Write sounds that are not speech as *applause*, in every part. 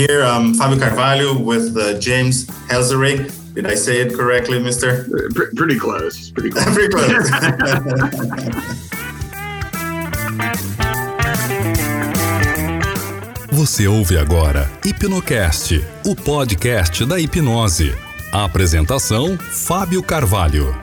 Here, I'm Fabio Carvalho with uh, James Helzerich. Did I say it correctly, Mister? P- pretty *laughs* close. Pretty close. pretty *laughs* close. Você ouve agora Hipnocast, o podcast da hipnose. A apresentação: Fábio Carvalho.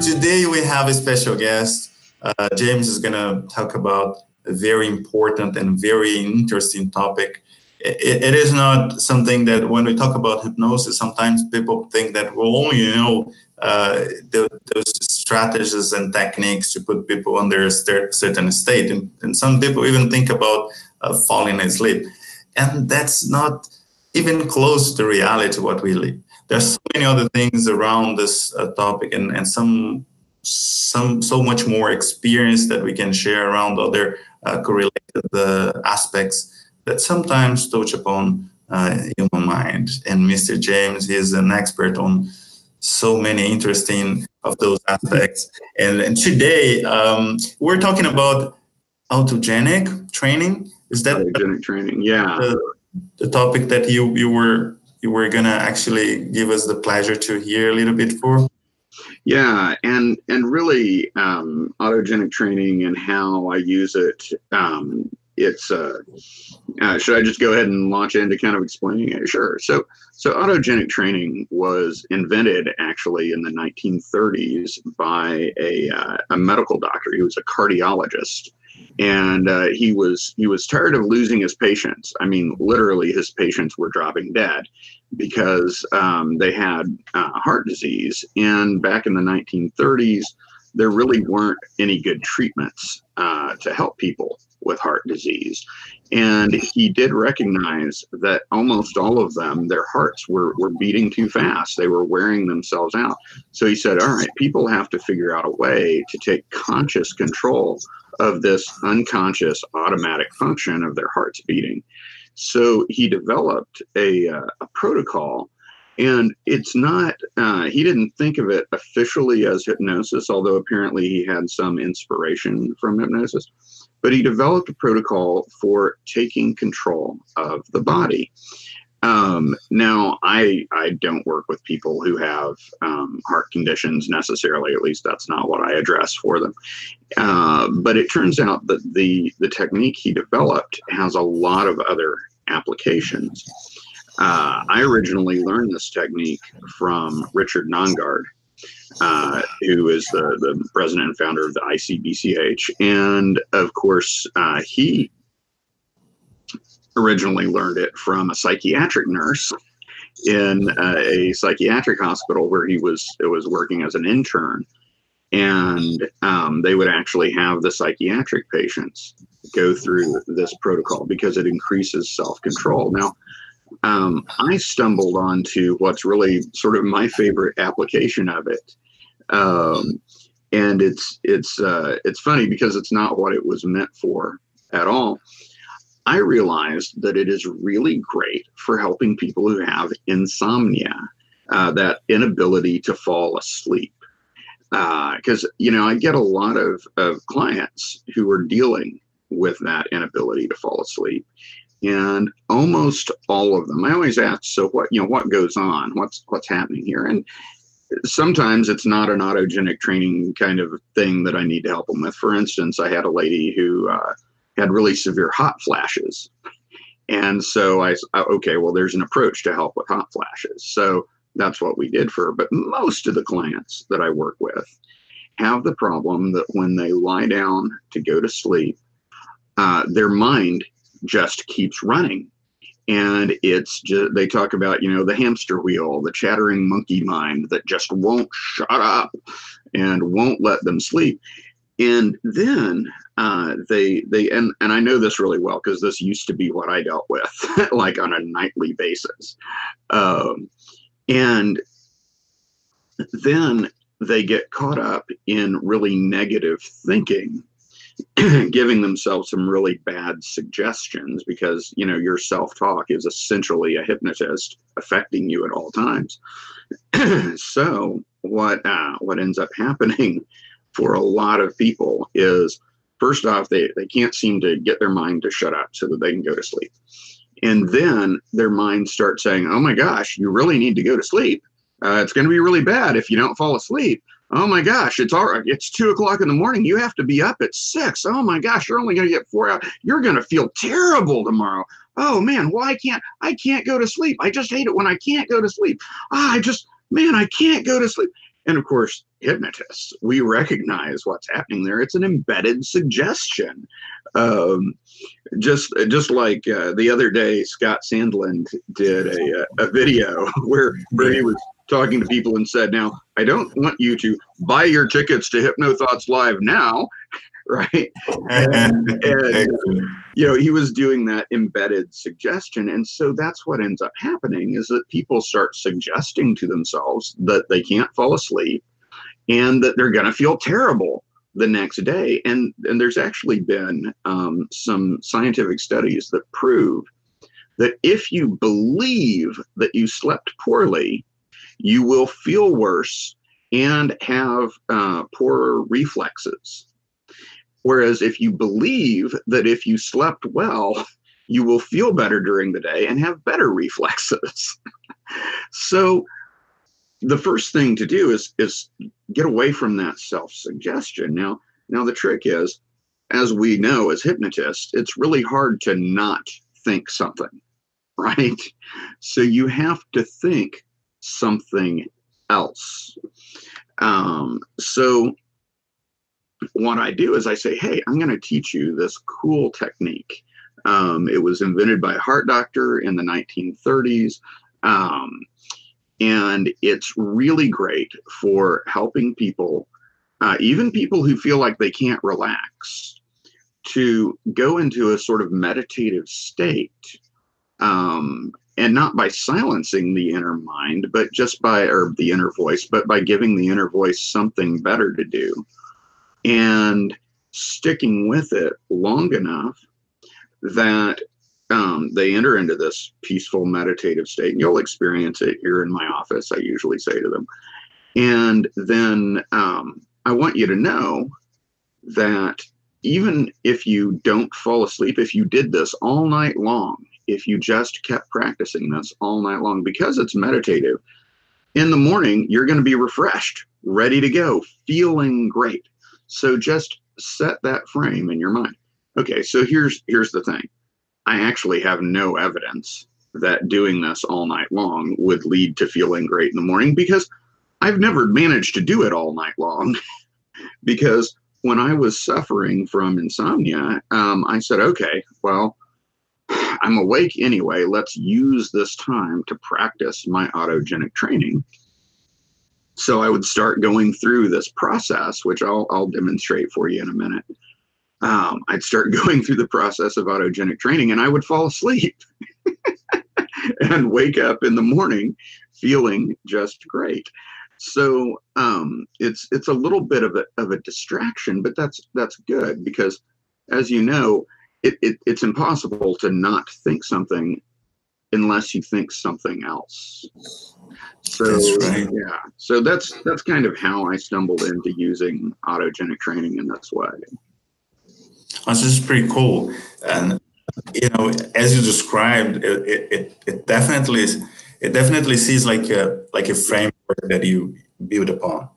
Today we have a special guest. Uh, James is going to talk about a very important and very interesting topic. It, it is not something that when we talk about hypnosis, sometimes people think that we only know uh, the, those strategies and techniques to put people under a certain state. And, and some people even think about uh, falling asleep. And that's not even close to reality what we live. There's so many other things around this uh, topic and, and some some so much more experience that we can share around other uh, correlated uh, aspects that sometimes touch upon uh, human mind. And Mr. James is an expert on so many interesting of those aspects. And, and today um, we're talking about autogenic training. Is that autogenic training? Yeah. The, the topic that you you were you were gonna actually give us the pleasure to hear a little bit for. Yeah, and and really um, autogenic training and how I use it. Um, it's uh, uh, should I just go ahead and launch into kind of explaining it? Sure. So so autogenic training was invented actually in the 1930s by a uh, a medical doctor. He was a cardiologist and uh, he was he was tired of losing his patients. I mean, literally, his patients were dropping dead because um, they had uh, heart disease. And back in the 1930s, there really weren't any good treatments uh, to help people with heart disease. And he did recognize that almost all of them, their hearts were, were beating too fast. They were wearing themselves out. So he said, All right, people have to figure out a way to take conscious control of this unconscious automatic function of their hearts beating. So he developed a, uh, a protocol, and it's not, uh, he didn't think of it officially as hypnosis, although apparently he had some inspiration from hypnosis. But he developed a protocol for taking control of the body. Um, now, I I don't work with people who have um, heart conditions necessarily. At least that's not what I address for them. Uh, but it turns out that the the technique he developed has a lot of other applications. Uh, I originally learned this technique from Richard Nongard, uh, who is the, the president and founder of the ICBCH. And of course, uh, he originally learned it from a psychiatric nurse in uh, a psychiatric hospital where he was was working as an intern and um, they would actually have the psychiatric patients go through this protocol because it increases self-control now um, i stumbled onto what's really sort of my favorite application of it um, and it's it's uh, it's funny because it's not what it was meant for at all I realized that it is really great for helping people who have insomnia, uh, that inability to fall asleep. Because, uh, you know, I get a lot of, of clients who are dealing with that inability to fall asleep. And almost all of them, I always ask, so what, you know, what goes on? What's, what's happening here? And sometimes it's not an autogenic training kind of thing that I need to help them with. For instance, I had a lady who, uh, had really severe hot flashes. And so I, okay, well, there's an approach to help with hot flashes. So that's what we did for her. But most of the clients that I work with have the problem that when they lie down to go to sleep, uh, their mind just keeps running. And it's just, they talk about, you know, the hamster wheel, the chattering monkey mind that just won't shut up and won't let them sleep. And then uh, they they and and I know this really well because this used to be what I dealt with *laughs* like on a nightly basis, um, and then they get caught up in really negative thinking *clears throat* giving themselves some really bad suggestions because you know your self-talk is essentially a hypnotist affecting you at all times *clears throat* so what uh, what ends up *laughs* happening for a lot of people is first off, they, they can't seem to get their mind to shut up so that they can go to sleep. And then their mind starts saying, oh my gosh, you really need to go to sleep. Uh, it's going to be really bad if you don't fall asleep. Oh my gosh, it's all right. It's two o'clock in the morning. You have to be up at six. Oh my gosh, you're only going to get four hours. You're going to feel terrible tomorrow. Oh man, why can't I can't go to sleep? I just hate it when I can't go to sleep. Ah, I just man, I can't go to sleep. And of course, hypnotists, we recognize what's happening there. It's an embedded suggestion. Um, just just like uh, the other day, Scott Sandland did a, a video *laughs* where, where he was talking to people and said, Now, I don't want you to buy your tickets to Hypno Thoughts Live now, *laughs* right? And, and, you know, he was doing that embedded suggestion. And so that's what ends up happening is that people start suggesting to themselves that they can't fall asleep and that they're going to feel terrible the next day. And, and there's actually been um, some scientific studies that prove that if you believe that you slept poorly, you will feel worse and have uh, poorer reflexes. Whereas if you believe that if you slept well, *laughs* you will feel better during the day and have better reflexes. *laughs* so the first thing to do is is get away from that self-suggestion. Now, now the trick is, as we know as hypnotists, it's really hard to not think something, *laughs* right? So you have to think something else. Um, so what I do is I say, hey, I'm going to teach you this cool technique. Um, it was invented by a heart doctor in the 1930s. Um, and it's really great for helping people, uh, even people who feel like they can't relax, to go into a sort of meditative state. Um, and not by silencing the inner mind, but just by, or the inner voice, but by giving the inner voice something better to do and sticking with it long enough that um, they enter into this peaceful meditative state. And you'll experience it here in my office, I usually say to them. And then um, I want you to know that even if you don't fall asleep, if you did this all night long, if you just kept practicing this all night long because it's meditative. In the morning, you're going to be refreshed, ready to go, feeling great. So just set that frame in your mind. Okay, so here's here's the thing. I actually have no evidence that doing this all night long would lead to feeling great in the morning because I've never managed to do it all night long. *laughs* because when I was suffering from insomnia, um, I said, okay, well, I'm awake anyway. Let's use this time to practice my autogenic training. So I would start going through this process, which I'll, I'll demonstrate for you in a minute. Um, I'd start *laughs* going through the process of autogenic training and I would fall asleep *laughs* and wake up in the morning feeling just great. So um, it's it's a little bit of a, of a distraction, but that's that's good because as you know, it, it, it's impossible to not think something unless you think something else. So right. yeah, so that's that's kind of how I stumbled into using autogenic training in this way. Oh, this is pretty cool, and you know, as you described, it, it, it definitely it definitely seems like a like a framework that you build upon.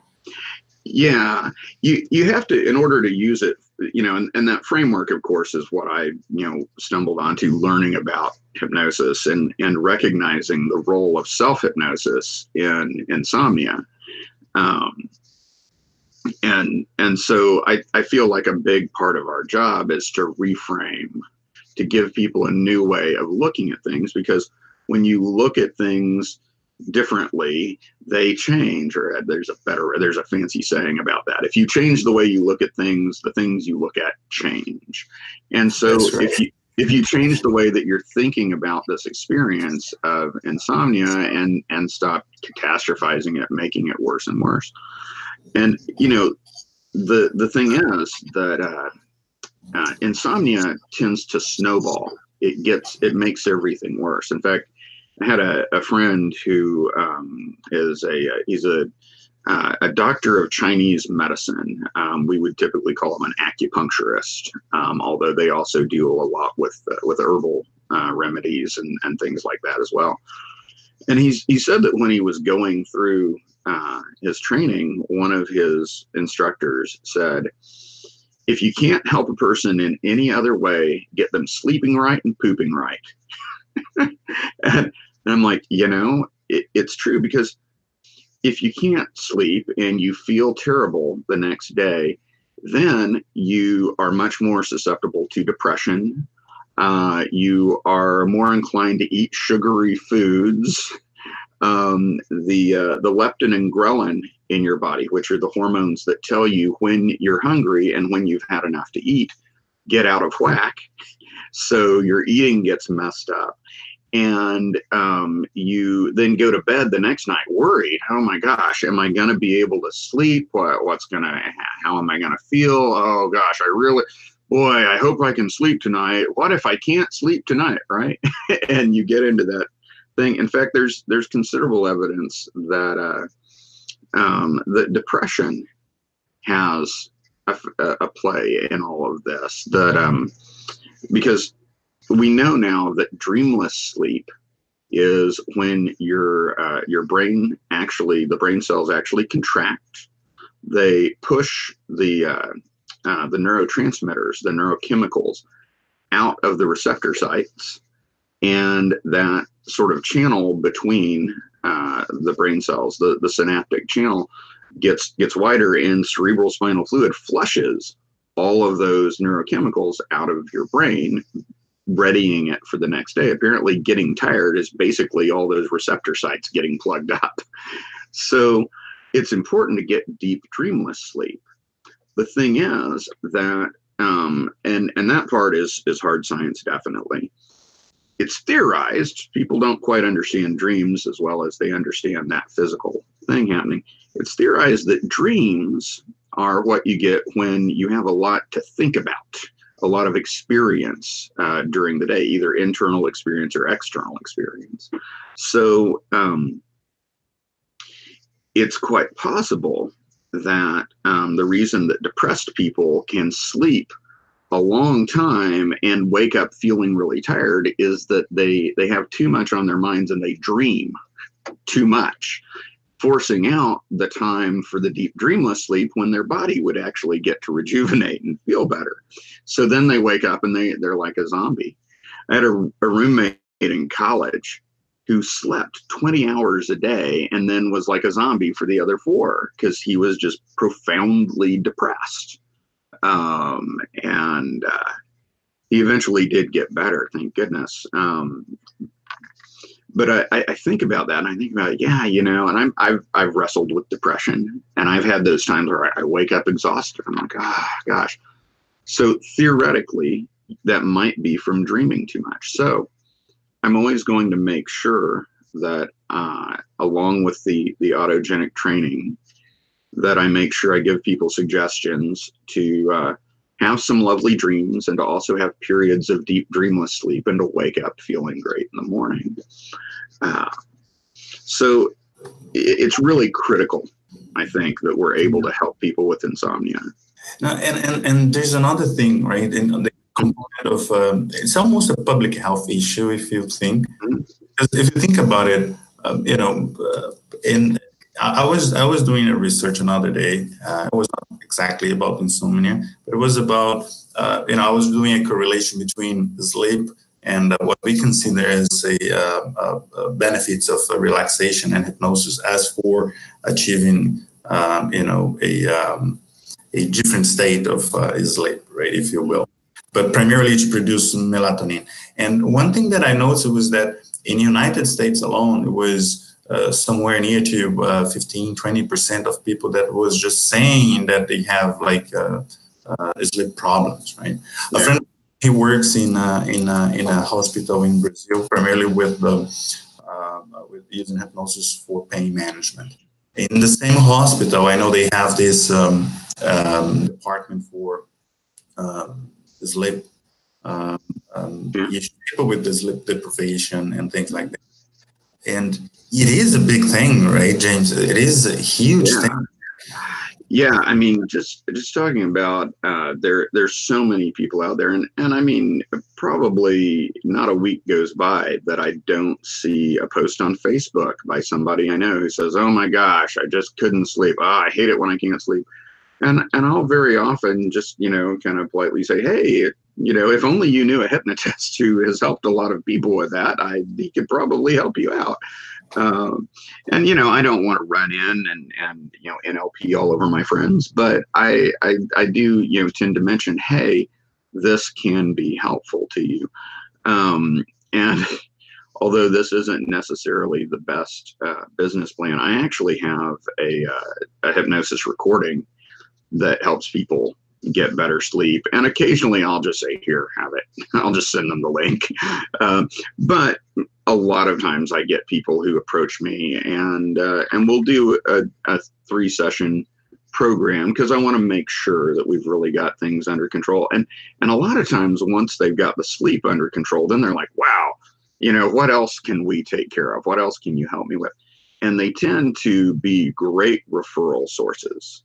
Yeah, you you have to in order to use it you know, and, and that framework, of course, is what I, you know, stumbled onto learning about hypnosis and, and recognizing the role of self hypnosis in insomnia. Um, and and so I, I feel like a big part of our job is to reframe, to give people a new way of looking at things because when you look at things differently, they change, or there's a better, there's a fancy saying about that. If you change the way you look at things, the things you look at change. And so right. if you if you change the way that you're thinking about this experience of insomnia and and stop catastrophizing it, making it worse and worse. And you know, the the thing is that uh, uh, insomnia tends to snowball. It gets it makes everything worse. In fact, I had a, a friend who um, is a he's a uh, a doctor of Chinese medicine. Um, we would typically call him an acupuncturist, um, although they also deal a lot with uh, with herbal uh, remedies and, and things like that as well. And he's he said that when he was going through uh, his training, one of his instructors said, "If you can't help a person in any other way, get them sleeping right and pooping right." *laughs* and, and I'm like, you know, it, it's true because if you can't sleep and you feel terrible the next day, then you are much more susceptible to depression. Uh, you are more inclined to eat sugary foods. *laughs* Um, the uh, the leptin and ghrelin in your body, which are the hormones that tell you when you're hungry and when you've had enough to eat, get out of whack. *laughs* So your eating gets messed up and um, you then go to bed the next night worried oh my gosh am i going to be able to sleep? What, what's going to how am i going to feel? Oh gosh i really boy i hope i can sleep tonight. What if i can't sleep tonight right? *laughs* And you get into that thing. In fact there's there's considerable evidence that uh, um, that depression has a, a, play in all of this that um, because we know now that dreamless sleep is when your uh, your brain actually the brain cells actually contract. They push the uh, uh, the neurotransmitters, the neurochemicals, out of the receptor sites, and that sort of channel between uh, the brain cells, the the synaptic channel, gets gets wider, and cerebral spinal fluid flushes all of those neurochemicals out of your brain readying it for the next day. Apparently, getting tired is basically all those receptor sites getting plugged up. *laughs* So it's important to get deep dreamless sleep. The thing is that, um, and and that part is is hard science definitely. It's theorized. People don't quite understand dreams as well as they understand that physical thing happening. It's theorized that dreams are what you get when you have a lot to think about a lot of experience uh, during the day, either internal experience or external experience. So um, it's quite possible that um, the reason that depressed people can sleep a long time and wake up feeling really tired is that they they have too much on their minds and they dream too much forcing out the time for the deep dreamless sleep when their body would actually get to rejuvenate and feel better. So then they wake up and they, they're like a zombie. I had a, a roommate in college who slept 20 hours a day and then was like a zombie for the other four because he was just profoundly depressed. Um, and uh, he eventually did get better, thank goodness. Um, but I, I think about that and I think about yeah, you know, and I'm I've I've wrestled with depression and I've had those times where I, wake up exhausted. I'm like, ah, oh, gosh. So theoretically, that might be from dreaming too much. So I'm always going to make sure that uh, along with the the autogenic training, that I make sure I give people suggestions to uh, have some lovely dreams and to also have periods of deep dreamless sleep and to wake up feeling great in the morning. Uh, so it's really critical, I think, that we're able to help people with insomnia. Now, and, and, and there's another thing, right? In the component of um, it's almost a public health issue, if you think. Mm-hmm. If you think about it, um, you know, uh, in I was I was doing a research another day. Uh, it was not exactly about insomnia, but it was about uh, you know I was doing a correlation between sleep and uh, what we consider as a, uh, uh, benefits of relaxation and hypnosis as for achieving um, you know a um, a different state of sleep, right, if you will, but primarily to produce melatonin. And one thing that I noticed was that in United States alone, it was uh, somewhere near to uh, 15 20% of people that was just saying that they have like uh, uh sleep problems right? Yeah. a friend he works in uh, in in a hospital in brazil primarily with the with using hypnosis for pain management. In the same hospital i know they have this um, um, department for um, sleep um, um, people with the sleep deprivation and things like that and it is a big thing, right, James? It is a huge Yeah. thing. Yeah, I mean, just just talking about uh, there. There's so many people out there, and and I mean, probably not a week goes by that I don't see a post on Facebook by somebody I know who says, "Oh my gosh, I just couldn't sleep. Oh, I hate it when I can't sleep." And and I'll very often just you know kind of politely say, "Hey, you know, if only you knew a hypnotist who has helped a lot of people with that, I he could probably help you out." Um, and you know i don't want to run in and and you know nlp all over my friends but I, I i do you know tend to mention hey this can be helpful to you um and *laughs* although this isn't necessarily the best uh, business plan i actually have a uh, a hypnosis recording that helps people get better sleep and occasionally i'll just say here have it *laughs* i'll just send them the link *laughs* um, but a lot of times I get people who approach me and uh, and we'll do a, a three session program because I want to make sure that we've really got things under control. And and a lot of times once they've got the sleep under control, then they're like, wow, you know, what else can we take care of? What else can you help me with? And they tend to be great referral sources.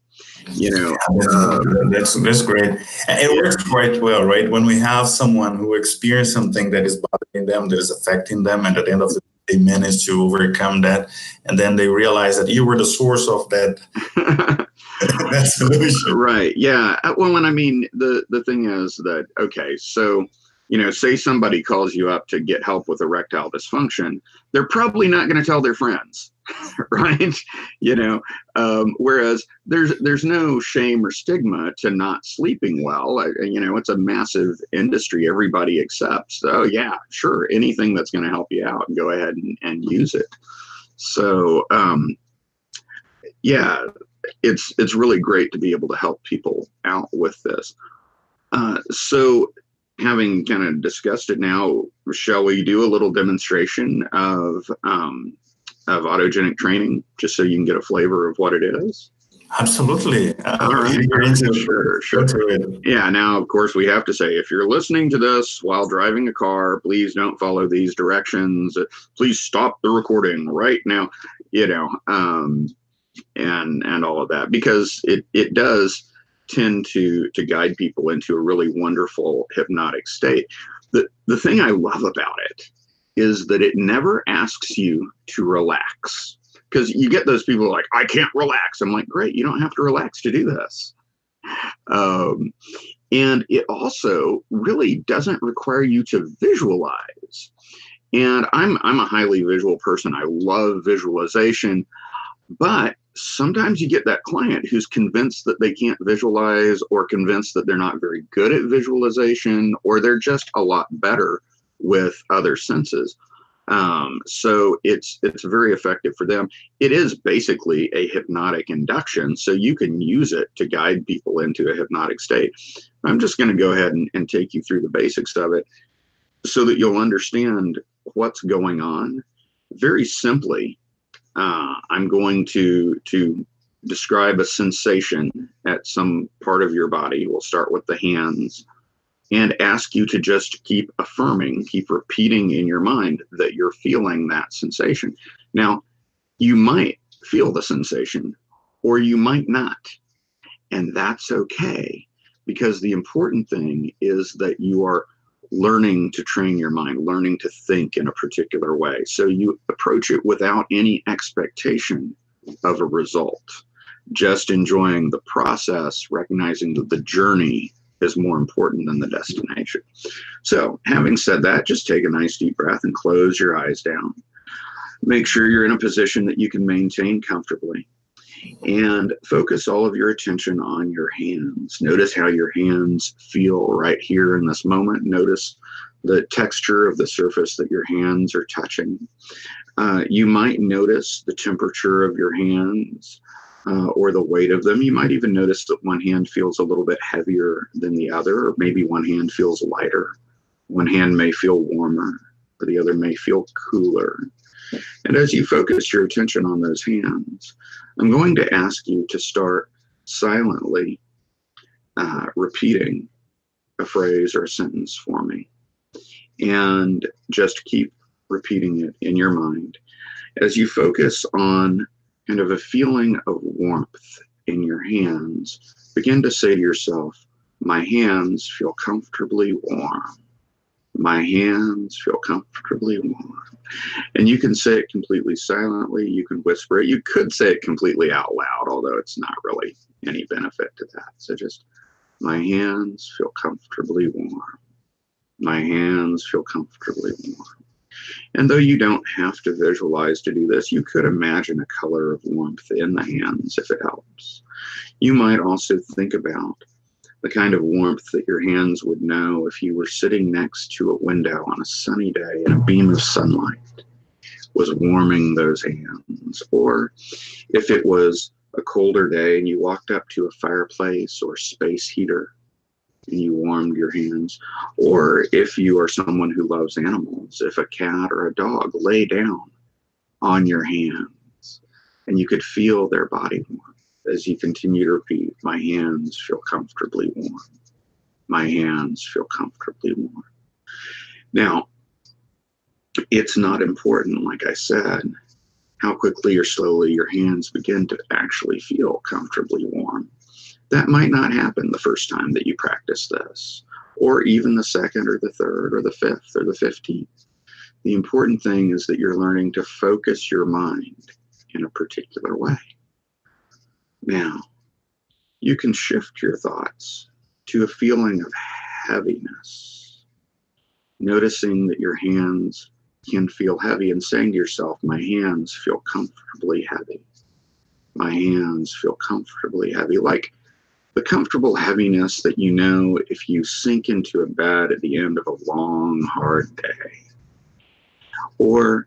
You know, uh, that's that's great. And It works quite well, right? When we have someone who experienced something that is bothering them, that is affecting them, and at the end of the day, they manage to overcome that, and then they realize that you were the source of that *laughs* that solution. right yeah well and i mean the the thing is that okay so you know say somebody calls you up to get help with erectile dysfunction they're probably not going to tell their friends *laughs* right? You know um, whereas there's there's no shame or stigma to not sleeping well. I, you know it's a massive industry. Everybody accepts oh yeah sure anything that's going to help you out go ahead and, and use it. So um, yeah it's it's really great to be able to help people out with this. Uh, so, having kind of discussed it now, shall we do a little demonstration of um, of autogenic training, just so you can get a flavor of what it is? Absolutely. Uh, All right. Sure, sure. go to it. Yeah. Now, of course, we have to say if you're listening to this while driving a car, please don't follow these directions. Please stop the recording right now. You know, um, and and all of that because it it does tend to to guide people into a really wonderful hypnotic state. The the thing I love about it is that it never asks you to relax because you get those people like I can't relax. I'm like, great, you don't have to relax to do this. Um, and it also really doesn't require you to visualize. And I'm I'm a highly visual person. I love visualization, but sometimes you get that client who's convinced that they can't visualize or convinced that they're not very good at visualization or they're just a lot better with other senses. Um, so it's it's very effective for them. It is basically a hypnotic induction so you can use it to guide people into a hypnotic state. I'm just going to go ahead and, and take you through the basics of it so that you'll understand what's going on very simply uh, I'm going to to describe a sensation at some part of your body. We'll start with the hands and ask you to just keep affirming, keep repeating in your mind that you're feeling that sensation. Now, you might feel the sensation or you might not. And that's okay because the important thing is that you are learning to train your mind, learning to think in a particular way. So you approach it without any expectation of a result, just enjoying the process, recognizing that the journey is more important than the destination. So, having said that, just take a nice deep breath and close your eyes down. Make sure you're in a position that you can maintain comfortably and focus all of your attention on your hands. Notice how your hands feel right here in this moment. Notice the texture of the surface that your hands are touching. Uh, you might notice the temperature of your hands uh, or the weight of them. You might even notice that one hand feels a little bit heavier than the other, or maybe one hand feels lighter. One hand may feel warmer, or the other may feel cooler. And as you focus your attention on those hands, I'm going to ask you to start silently uh, repeating a phrase or a sentence for me. And just keep repeating it in your mind. As you focus on kind of a feeling of warmth in your hands, begin to say to yourself, My hands feel comfortably warm. My hands feel comfortably warm. And you can say it completely silently. You can whisper it. You could say it completely out loud, although it's not really any benefit to that. So just, my hands feel comfortably warm. My hands feel comfortably warm. And though you don't have to visualize to do this, you could imagine a color of warmth in the hands if it helps. You might also think about the kind of warmth that your hands would know if you were sitting next to a window on a sunny day and a beam of sunlight was warming those hands. Or if it was a colder day and you walked up to a fireplace or space heater and you warmed your hands. Or if you are someone who loves animals, if a cat or a dog lay down on your hands and you could feel their body warmth as you continue to repeat, my hands feel comfortably warm. My hands feel comfortably warm. Now, it's not important, like I said, how quickly or slowly your hands begin to actually feel comfortably warm. That might not happen the first time that you practice this, or even the second or the third or the fifth or the 15th. The important thing is that you're learning to focus your mind in a particular way. Now, you can shift your thoughts to a feeling of heaviness, noticing that your hands can feel heavy and saying to yourself, My hands feel comfortably heavy. My hands feel comfortably heavy, like the comfortable heaviness that you know if you sink into a bed at the end of a long, hard day. Or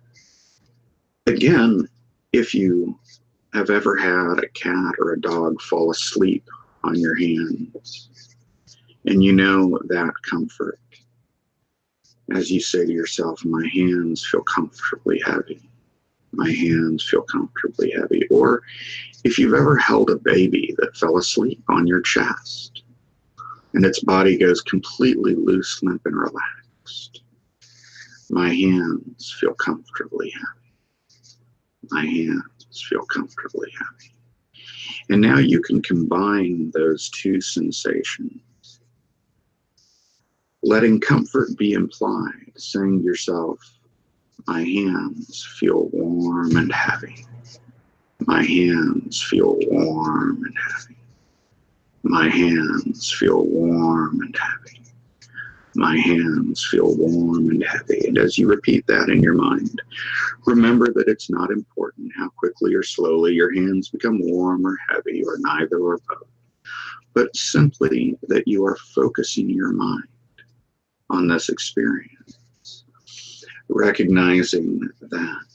again, if you have ever had a cat or a dog fall asleep on your hands and you know that comfort as you say to yourself, My hands feel comfortably heavy. My hands feel comfortably heavy. Or if you've ever held a baby that fell asleep on your chest and its body goes completely loose, limp, and relaxed, my hands feel comfortably heavy. My hands feel comfortably happy. And now you can combine those two sensations. Letting comfort be implied, saying to yourself, My hands feel warm and heavy. My hands feel warm and heavy. My hands feel warm and heavy. My hands feel warm and heavy. And as you repeat that in your mind, remember that it's not important how quickly or slowly your hands become warm or heavy or neither or both, but simply that you are focusing your mind on this experience, recognizing that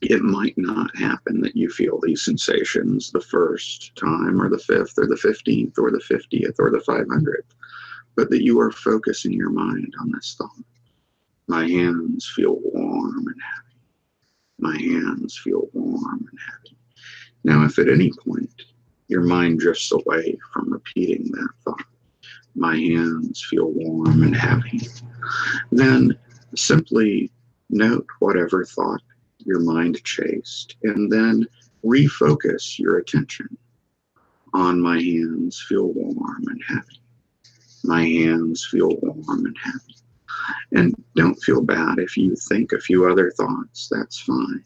it might not happen that you feel these sensations the first time or the fifth or the 15th or the 50th or the 500th, but that you are focusing your mind on this thought. My hands feel warm and heavy. My hands feel warm and heavy. Now, if at any point your mind drifts away from repeating that thought, my hands feel warm and heavy, then simply note whatever thought your mind chased, and then refocus your attention on my hands feel warm and heavy. My hands feel warm and happy. And don't feel bad if you think a few other thoughts, that's fine.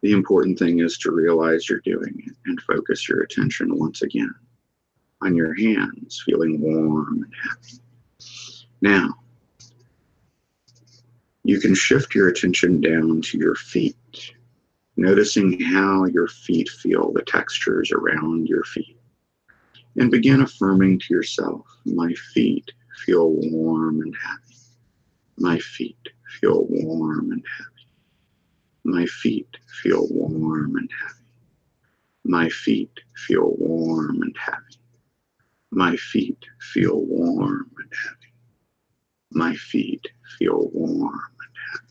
The important thing is to realize you're doing it and focus your attention once again on your hands feeling warm and happy. Now, you can shift your attention down to your feet, noticing how your feet feel, the textures around your feet. And begin affirming to yourself, my feet feel warm and happy. My feet feel warm and happy. My feet feel warm and happy. My feet feel warm and happy. My feet feel warm and happy. My feet feel warm and happy.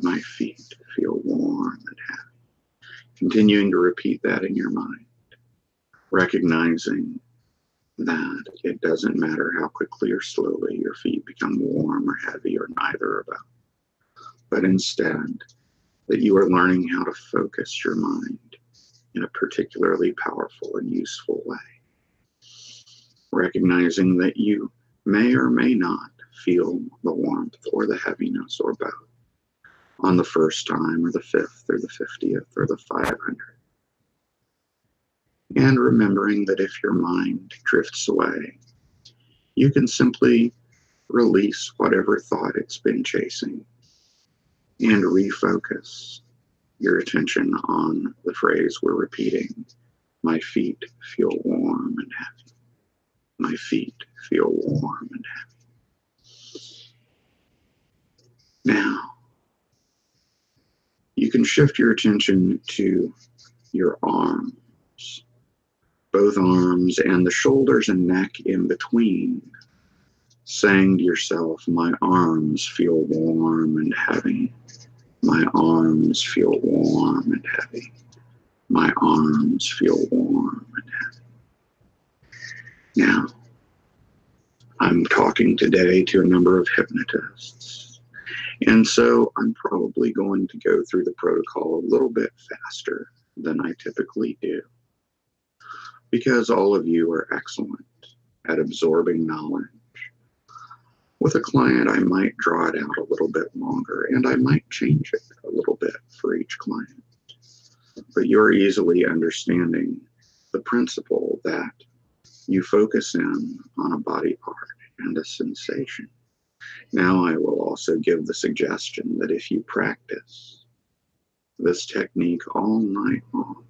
my feet feel warm and happy. Continuing to repeat that in your mind, recognizing that it doesn't matter how quickly or slowly your feet become warm or heavy or neither of both, but instead that you are learning how to focus your mind in a particularly powerful and useful way. Recognizing that you may or may not feel the warmth or the heaviness or both on the first time or the fifth or the 50th or the 500. And remembering that if your mind drifts away, you can simply release whatever thought it's been chasing and refocus your attention on the phrase we're repeating My feet feel warm and happy. My feet feel warm and happy. Now, you can shift your attention to your arms, both arms and the shoulders and neck in between, saying to yourself, My arms feel warm and heavy. My arms feel warm and heavy. My arms feel warm and heavy. Now, I'm talking today to a number of hypnotists. And so I'm probably going to go through the protocol a little bit faster than I typically do. Because all of you are excellent at absorbing knowledge with a client, I might draw it out a little bit longer and I might change it a little bit for each client. But you're easily understanding the principle that you focus in on a body part and a sensation. Now, I will also give the suggestion that if you practice this technique all night long,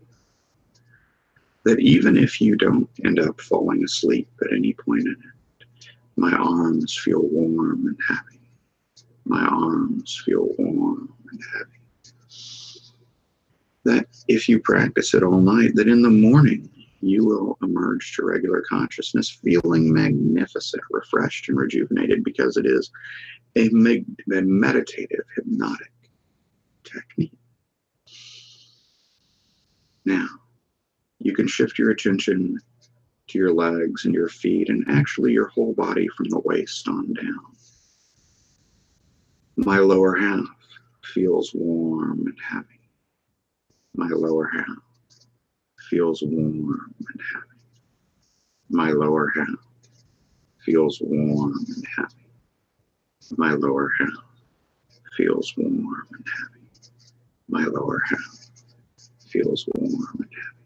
that even if you don't end up falling asleep at any point in it, my arms feel warm and happy. My arms feel warm and happy. That if you practice it all night, that in the morning you will emerge to regular consciousness feeling magnificent, refreshed, and rejuvenated because it is a, med- a meditative, hypnotic technique. Now, you can shift your attention to your legs and your feet and actually your whole body from the waist on down. My lower half feels warm and heavy. My lower half feels warm and heavy. My lower half feels warm and heavy. My lower half feels warm and heavy. My lower half feels warm and heavy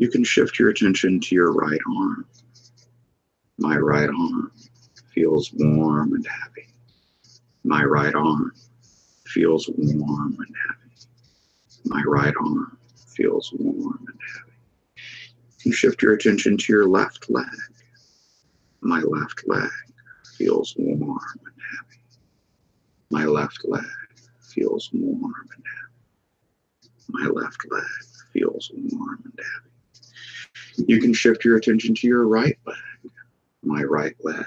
you can shift your attention to your right arm. My right arm feels warm and happy. My right arm feels warm and happy. My right arm feels warm and happy. You shift your attention to your left leg. My left leg feels warm and happy. My left leg feels warm and happy. My left leg feels warm and happy. You can shift your attention to your right leg. My right leg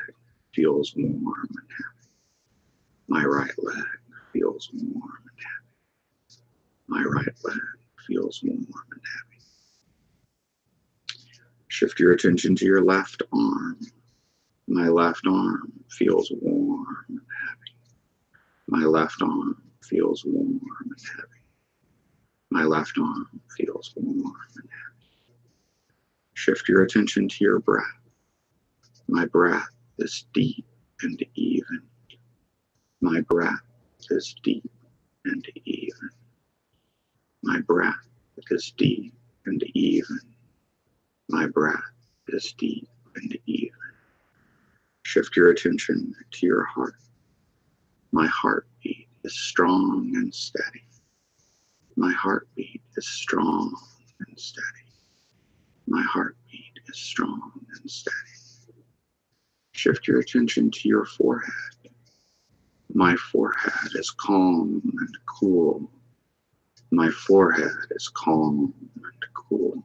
feels warm and happy. My right leg feels warm and happy. My right leg feels warm and happy. Shift your attention to your left arm. My left arm feels warm and happy. My left arm feels warm and happy. My left arm feels warm and happy. Shift your attention to your breath. My breath is deep and even. My breath is deep and even. My breath is deep and even. My breath is deep and even. Shift your attention to your heart. My heartbeat is strong and steady. My heartbeat is strong and steady. My heartbeat is strong and steady. Shift your attention to your forehead. My forehead is calm and cool. My forehead is calm and cool.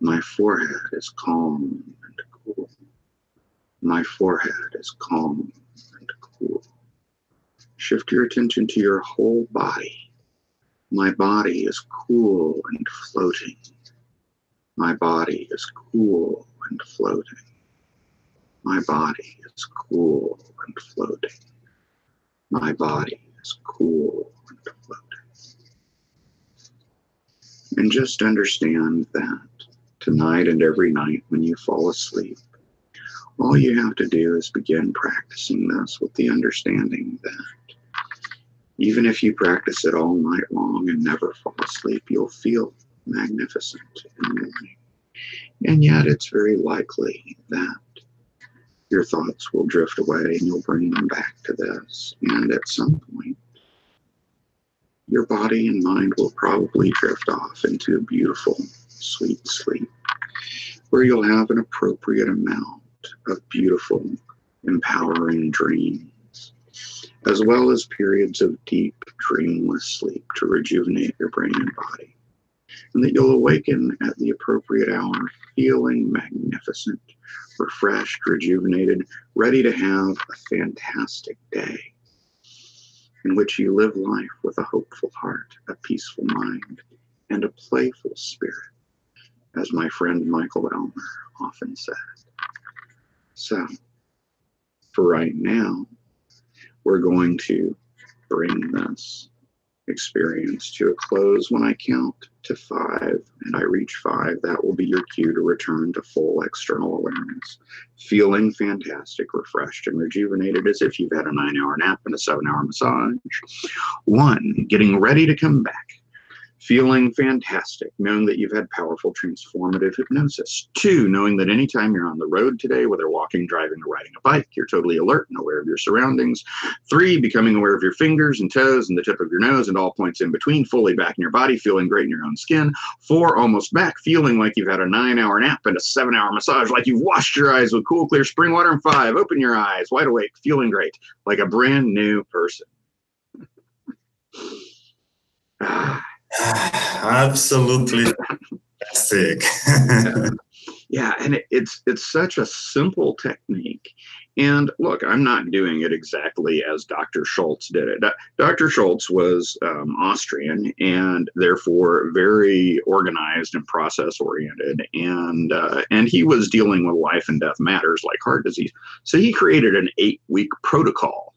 My forehead is calm and cool. My forehead is calm and cool. Shift your attention to your whole body. My body is cool and floating. My body is cool and floating. My body is cool and floating. My body is cool and floating. And just understand that tonight and every night when you fall asleep, all you have to do is begin practicing this with the understanding that even if you practice it all night long and never fall asleep, you'll feel magnificent in the morning. And yet, it's very likely that your thoughts will drift away and you'll bring them back to this. And at some point, your body and mind will probably drift off into a beautiful, sweet sleep where you'll have an appropriate amount of beautiful, empowering dreams, as well as periods of deep, dreamless sleep to rejuvenate your brain and body. And that you'll awaken at the appropriate hour feeling magnificent, refreshed, rejuvenated, ready to have a fantastic day in which you live life with a hopeful heart, a peaceful mind, and a playful spirit, as my friend Michael Ellner often said. So, for right now, we're going to bring this experience to a close when I count to five and I reach five. That will be your cue to return to full external awareness, feeling fantastic, refreshed, and rejuvenated as if you've had a nine hour nap and a seven hour massage. One, getting ready to come back feeling fantastic, knowing that you've had powerful transformative hypnosis. Two, knowing that anytime you're on the road today, whether walking, driving, or riding a bike, you're totally alert and aware of your surroundings. Three, becoming aware of your fingers and toes and the tip of your nose and all points in between, fully back in your body, feeling great in your own skin. Four, almost back, feeling like you've had a nine hour nap and a seven hour massage, like you've washed your eyes with cool, clear spring water. And five, open your eyes, wide awake, feeling great, like a brand new person. *sighs* ah. *sighs* Absolutely fantastic. yeah. *laughs* yeah, and it, it's it's such a simple technique. And look, I'm not doing it exactly as Dr. Schultz did it. Dr. Schultz was um, Austrian and therefore very organized and process oriented, and uh, and he was dealing with life and death matters like heart disease. So he created an eight week protocol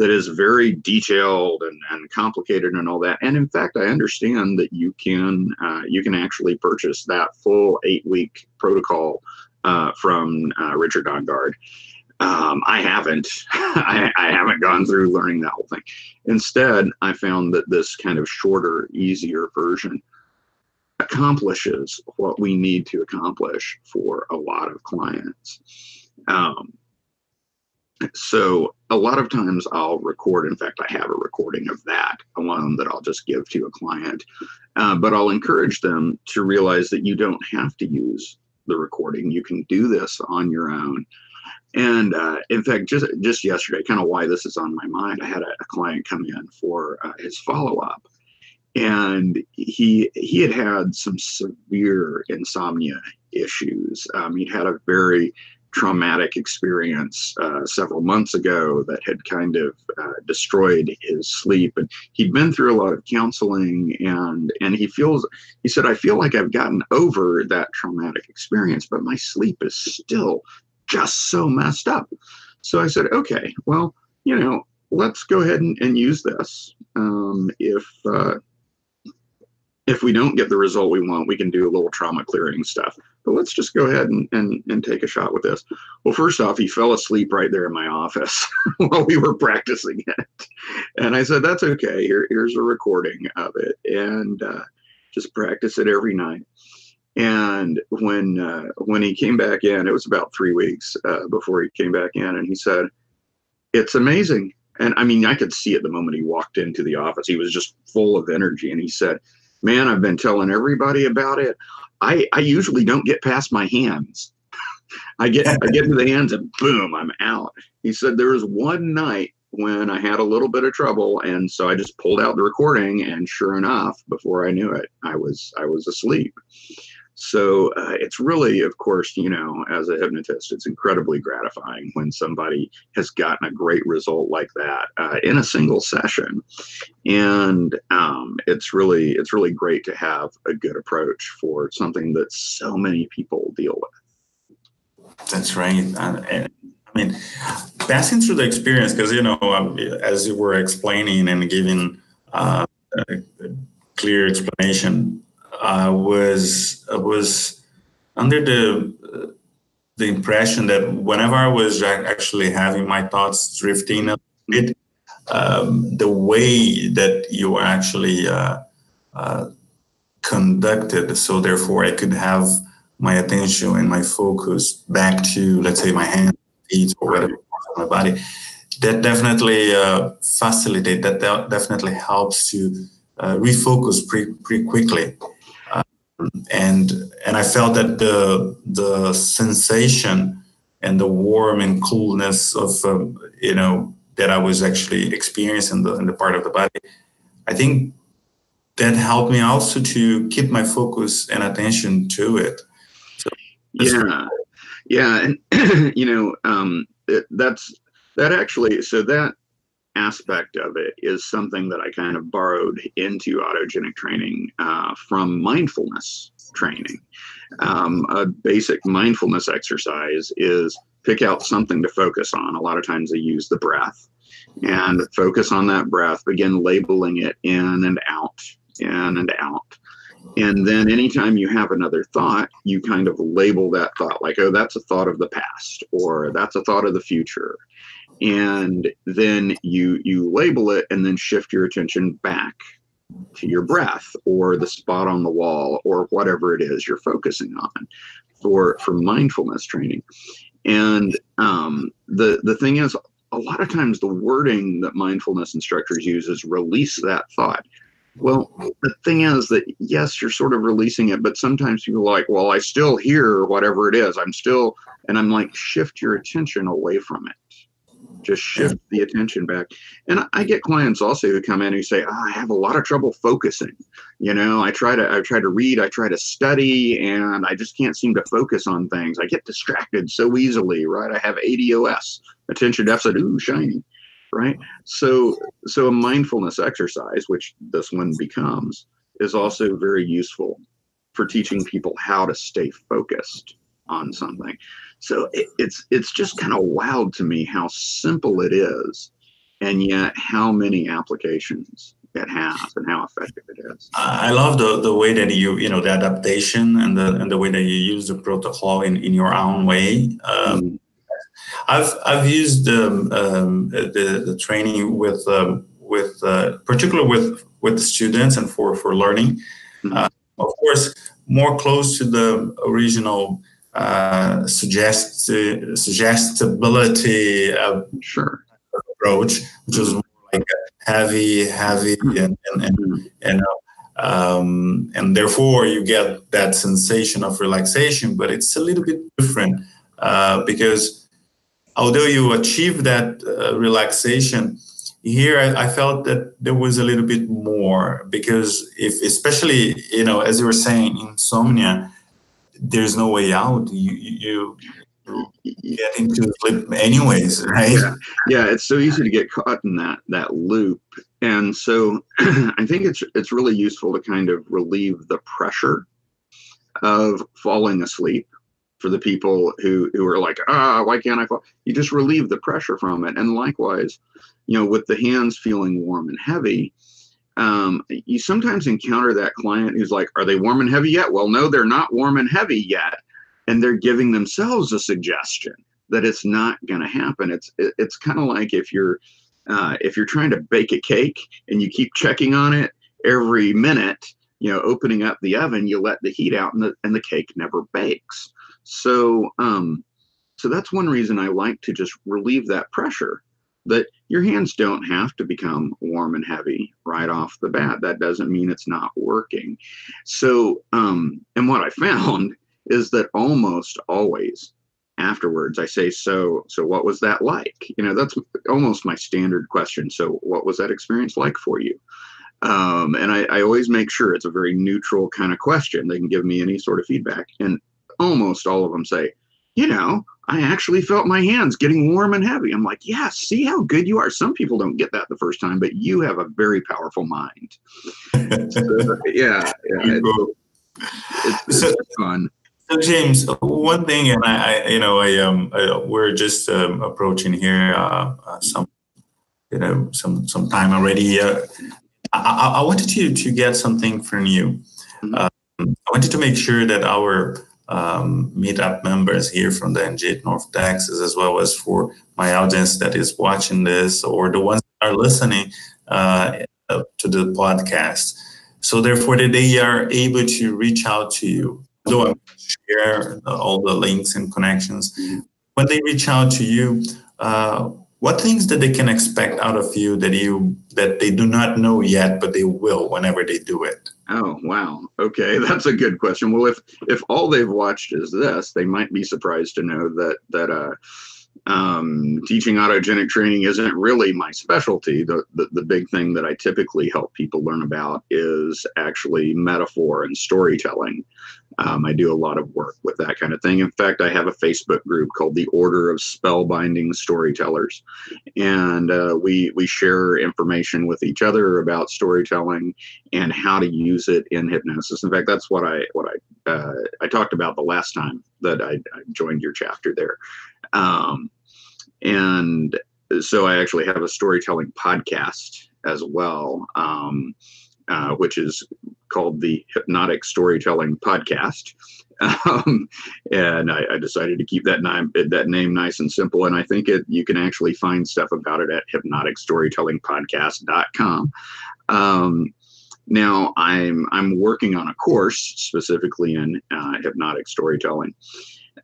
that is very detailed and, and complicated and all that. And in fact, I understand that you can uh, you can actually purchase that full eight week protocol uh, from uh, Richard Nongard. Um, I haven't. *laughs* I, I, haven't gone through learning that whole thing. Instead, I found that this kind of shorter, easier version accomplishes what we need to accomplish for a lot of clients. Um, so a lot of times I'll record. In fact, I have a recording of that alone that I'll just give to a client. Uh, but I'll encourage them to realize that you don't have to use the recording. You can do this on your own. And uh, in fact, just just yesterday, kind of why this is on my mind, I had a, a client come in for uh, his follow up, and he he had had some severe insomnia issues. Um, he'd had a very traumatic experience uh, several months ago that had kind of uh, destroyed his sleep. And he'd been through a lot of counseling and and he feels he said i feel like i've gotten over that traumatic experience but my sleep is still just so messed up. So i said okay well you know let's go ahead and, and use this um, if uh, if we don't get the result we want, we can do a little trauma clearing stuff. But let's just go ahead and, and, and take a shot with this. Well, first off, he fell asleep right there in my office *laughs* while we were practicing it. And I said, that's okay. Here, here's a recording of it. And uh, just practice it every night. And when uh, when he came back in, it was about three weeks uh, before he came back in, and he said, "It's amazing." And I mean, I could see it the moment he walked into the office. He was just full of energy, and he said, man, I've been telling everybody about it. I, I usually don't get past my hands. I get I get to the hands and boom, I'm out. He said there was one night when I had a little bit of trouble, and so I just pulled out the recording, and sure enough, before I knew it, I was I was asleep. So uh, it's really, of course, you know, as a hypnotist, it's incredibly gratifying when somebody has gotten a great result like that uh, in a single session, and um, it's really it's really great to have a good approach for something that so many people deal with. That's right. And I mean, passing through the experience, because you know, um, as you were explaining and giving uh, a clear explanation, I was I was under the the impression that whenever I was actually having my thoughts drifting a bit, um, the way that you were actually uh, uh, conducted, so therefore I could have my attention and my focus back to, let's say, my hands, feet, or whatever my body. That definitely uh, facilitate. That definitely helps to uh, refocus pretty pretty quickly. And and I felt that the the sensation and the warm and coolness of um, you know that I was actually experiencing in the in the part of the body, I think that helped me also to keep my focus and attention to it. So yeah, yeah, and *clears throat* you know um, it, that's that actually. So that aspect of it is something that I kind of borrowed into autogenic training uh, from mindfulness training. Um, a basic mindfulness exercise is pick out something to focus on. A lot of times they use the breath and focus on that breath, begin labeling it in and out, in and out. And then anytime you have another thought, you kind of label that thought like, oh, that's a thought of the past, or that's a thought of the future. And then you you label it and then shift your attention back to your breath or the spot on the wall or whatever it is you're focusing on for for mindfulness training. And um, the the thing is, a lot of times the wording that mindfulness instructors use is release that thought. Well, the thing is that yes, you're sort of releasing it, but sometimes people are like, well, I still hear whatever it is. I'm still, and I'm like, shift your attention away from it. Just shift the attention back. And I get clients also who come in who say, oh, I have a lot of trouble focusing. You know, I try to I try to read, I try to study, and I just can't seem to focus on things. I get distracted so easily, right? I have ADOS, attention deficit, ooh, shiny right so so a mindfulness exercise which this one becomes is also very useful for teaching people how to stay focused on something so it, it's it's just kind of wild to me how simple it is and yet how many applications it has and how effective it is i love the, the way that you you know the adaptation and the and the way that you use the protocol in in your own way um, mm-hmm I've I've used um, um, the the training with um, with uh, particularly with with students and for for learning. Mm-hmm. Uh, of course, more close to the original uh, suggest suggestibility sure. approach, which was more like heavy, heavy, mm-hmm. and and and, and um, and therefore you get that sensation of relaxation, but it's a little bit different uh, because although you achieve that uh, relaxation here I, I, felt that there was a little bit more because if especially you know as you were saying insomnia there's no way out. You you, you get into sleep anyways right? Yeah. yeah it's so easy to get caught in that that loop. And so *clears throat* i think it's it's really useful to kind of relieve the pressure of falling asleep for the people who who are like ah why can't i fall? You just relieve the pressure from it. And likewise you know with the hands feeling warm and heavy um, you sometimes encounter that client who's like are they warm and heavy yet? Well no they're not warm and heavy yet. And they're giving themselves a suggestion that it's not going to happen. It's it's kind of like if you're uh, if you're trying to bake a cake and you keep checking on it every minute you know opening up the oven you let the heat out and the, and the cake never bakes. So, um, so that's one reason I like to just relieve that pressure. That your hands don't have to become warm and heavy right off the bat. That doesn't mean it's not working. So, um, and what I *laughs* found is that almost always afterwards i say so so what was that like you know that's almost my standard question so what was that experience like for you um, and I, I, always make sure it's a very neutral kind of question they can give me any sort of feedback and almost all of them say, you know, I actually felt my hands getting warm and heavy. I'm like, yeah, see how good you are. Some people don't get that the first time, but you have a very powerful mind. so, *laughs* yeah, yeah, it's, it's, it's so, fun. So James, one thing, and I, I you know, I um, I, we're just um, approaching here uh, uh, some, you know, some some time already. Uh, I, I wanted to to get something from you. Mm-hmm. Um, I wanted to make sure that our um, meetup members here from the NG North Texas, as well as for my audience that is watching this or the ones that are listening uh, to the podcast. So therefore, that they are able to reach out to you. Though I share all the links and connections, when they reach out to you, uh, what things that they can expect out of you that you that they do not know yet but they will whenever they do it oh wow okay *laughs* that's a good question well if if all they've watched is this they might be surprised to know that that uh um, teaching autogenic training isn't really my specialty. The, the, the big thing that I typically help people learn about is actually metaphor and storytelling. Um, I do a lot of work with that kind of thing. In fact, I have a Facebook group called the Order of Spellbinding Storytellers, and uh, we we share information with each other about storytelling and how to use it in hypnosis. In fact, that's what I what I uh, I talked about the last time that I, I joined your chapter there. Um, and so I actually have a storytelling podcast as well, um, uh, which is called the Hypnotic Storytelling Podcast. *laughs* Um, and I, I, decided to keep that name that name nice and simple. And I think it you can actually find stuff about it at hypnoticstorytellingpodcast.com. Um, now I'm I'm working on a course specifically in uh, hypnotic storytelling.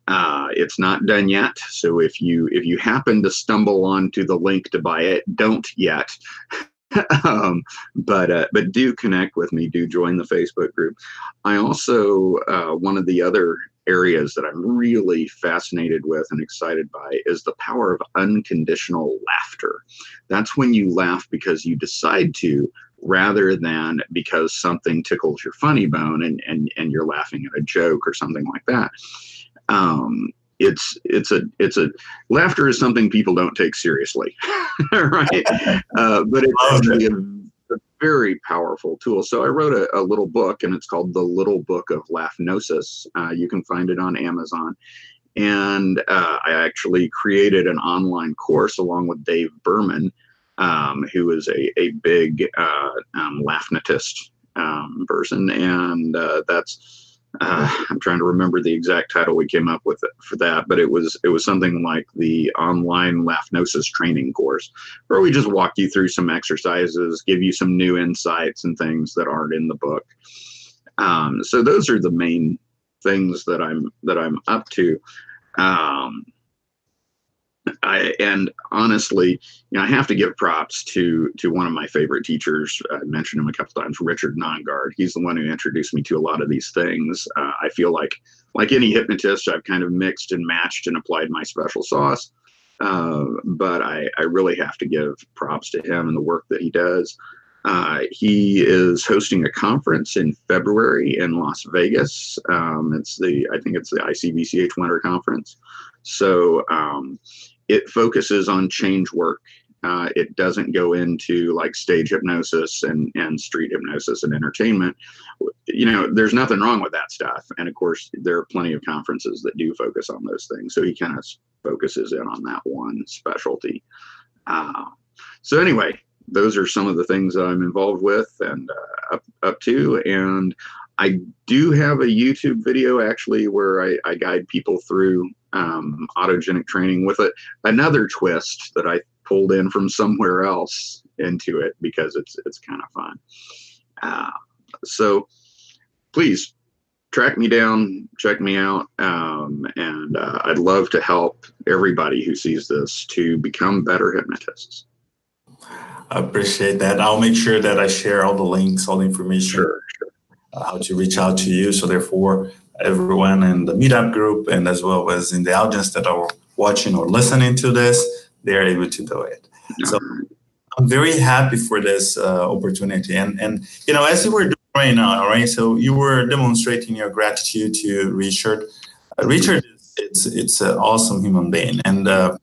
Uh, it's not done yet, so if you if you happen to stumble onto the link to buy it, don't yet. *laughs* *laughs* um, but uh, but do connect with me. Do join the Facebook group. I also uh, one of the other areas that I'm really fascinated with and excited by is the power of unconditional laughter. That's when you laugh because you decide to, rather than because something tickles your funny bone and and and you're laughing at a joke or something like that um, it's it's a it's a laughter is something people don't take seriously, *laughs* right? Uh, but it's actually a, a, very powerful tool. So I wrote a, a, little book, and it's called the Little Book of Laughnosis. Uh, you can find it on Amazon. And uh, I actually created an online course along with Dave Berman, um, who is a, a big uh, um, um, person. And uh, that's uh, I'm trying to remember the exact title we came up with for that, but it was it was something like the online Laughnosis training course, where we just walk you through some exercises, give you some new insights and things that aren't in the book. Um, so those are the main things that I'm that I'm up to. Um, I, and honestly, you know, I have to give props to to one of my favorite teachers. I mentioned him a couple times, Richard Nongard. He's the one who introduced me to a lot of these things. Uh, I feel like, like any hypnotist, I've kind of mixed and matched and applied my special sauce. Uh, but I, I really have to give props to him and the work that he does. Uh, he is hosting a conference in February in Las Vegas. Um, it's the I think it's the ICBCH Winter Conference. So um, it focuses on change work. Uh, it doesn't go into like stage hypnosis and, and street hypnosis and entertainment. You know, there's nothing wrong with that stuff. And of course, there are plenty of conferences that do focus on those things. So he kind of focuses in on that one specialty. Uh, so anyway, those are some of the things that I'm involved with and uh, up, up to. And I do have a YouTube video actually where I, I guide people through um, autogenic training with a, another twist that I pulled in from somewhere else into it because it's it's kind of fun. Uh, so please track me down, check me out, um, and uh, I'd love to help everybody who sees this to become better hypnotists. I appreciate that. I'll make sure that I share all the links, all the information, sure, sure. Uh, how to reach out to you. So therefore, everyone in the meetup group and as well as in the audience that are watching or listening to this, they're able to do it. So I'm very happy for this uh, opportunity. And and you know, as you were doing right now, right? So you were demonstrating your gratitude to Richard. Uh, Richard, is, it's it's an awesome human being, and uh,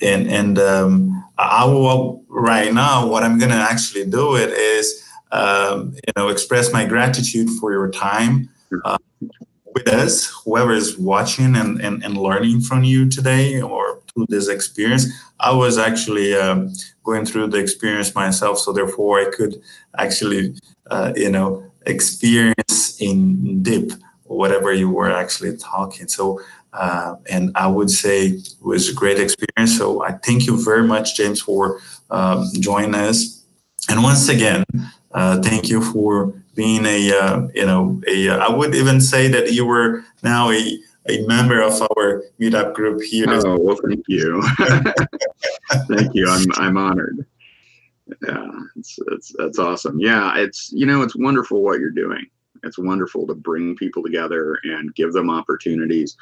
and and um, I will right now. What I'm gonna actually do it is, um, you know, express my gratitude for your time. Uh, with us, whoever is watching and, and, and learning from you today or through this experience. I was actually um, going through the experience myself, so therefore I could actually, uh, you know, experience in deep whatever you were actually talking. So, uh, and I would say it was a great experience. So I thank you very much, James, for um, joining us. And once again, uh, thank you for being a uh, you know a uh, I would even say that you were now a a member of our meetup group here. Oh well, thank you, *laughs* thank you. I'm I'm honored. Yeah, it's, it's that's awesome. Yeah, it's you know it's wonderful what you're doing. It's wonderful to bring people together and give them opportunities.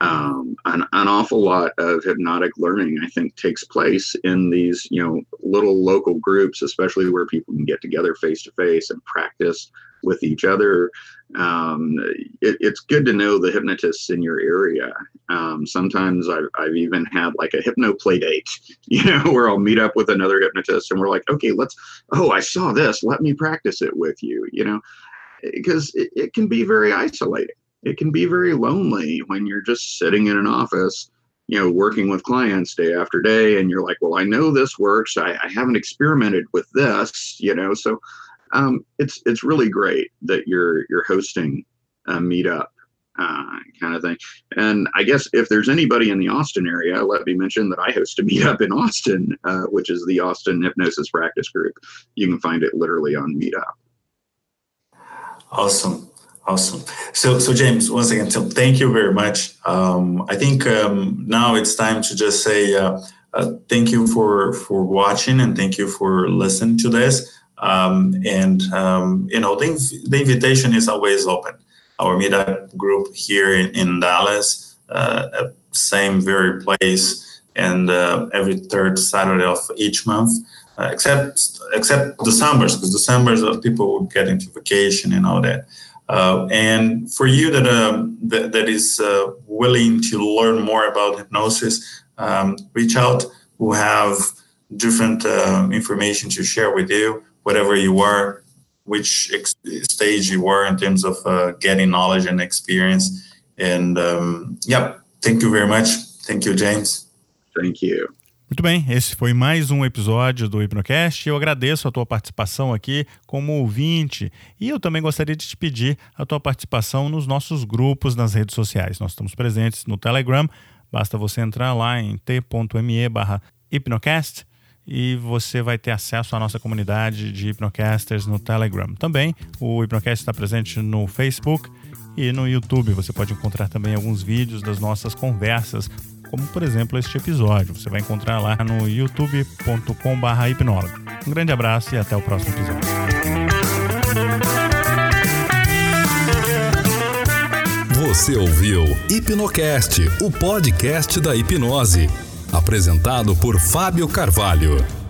Um, an, an awful lot of hypnotic learning, I think, takes place in these, you know, little local groups, especially where people can get together face to face and practice with each other. Um, it, it's good to know the hypnotists in your area. Um, sometimes I've, I've even had like a hypno play date, *laughs* you know, where I'll meet up with another hypnotist and we're like, okay, let's, oh, I saw this. Let me practice it with you, you know, because it, it can be very isolating. It can be very lonely when you're just sitting in an office you know working with clients day after day and you're like well i know this works i, I haven't experimented with this you know so um, it's it's really great that you're you're hosting a meetup uh, kind of thing. And I guess if there's anybody in the Austin area, let me mention that I host a *laughs* meetup in Austin, uh, which is the Austin Hypnosis Practice Group. You can find it literally on Meetup. Awesome. Awesome. So, so James, once again, so thank you very much. Um, I think um, now it's time to just say uh, uh, thank you for for watching and thank you for listening to this. Um, and um, you know, the, the, invitation is always open. Our meetup group here in, in Dallas, uh, same very place, and uh, every third Saturday of each month, uh, except except December's, because December's uh, people will get into vacation and all that. Uh, and for you that um, that, that is uh, willing to learn more about hypnosis, um, reach out. Who have different information to share with you whatever you are, which ex- stage you were in terms of uh, getting knowledge and experience. And um, yeah, thank you very much. Thank you, James. Thank you. Muito bem, esse foi mais um episódio do Hipnocast. Eu agradeço a tua participação aqui como ouvinte e eu também gostaria de te pedir a tua participação nos nossos grupos nas redes sociais. Nós estamos presentes no Telegram, basta você entrar lá em t.me hipnocast e você vai ter acesso à nossa comunidade de hipnocasters no Telegram. Também o Hipnocast está presente no Facebook e no YouTube. Você pode encontrar também alguns vídeos das nossas conversas, como por exemplo este episódio. Você vai encontrar lá no youtube.com/hipnólogo. Um grande abraço e até o próximo episódio. Você ouviu Hipnocast, o podcast da hipnose. Apresentado por Fábio Carvalho.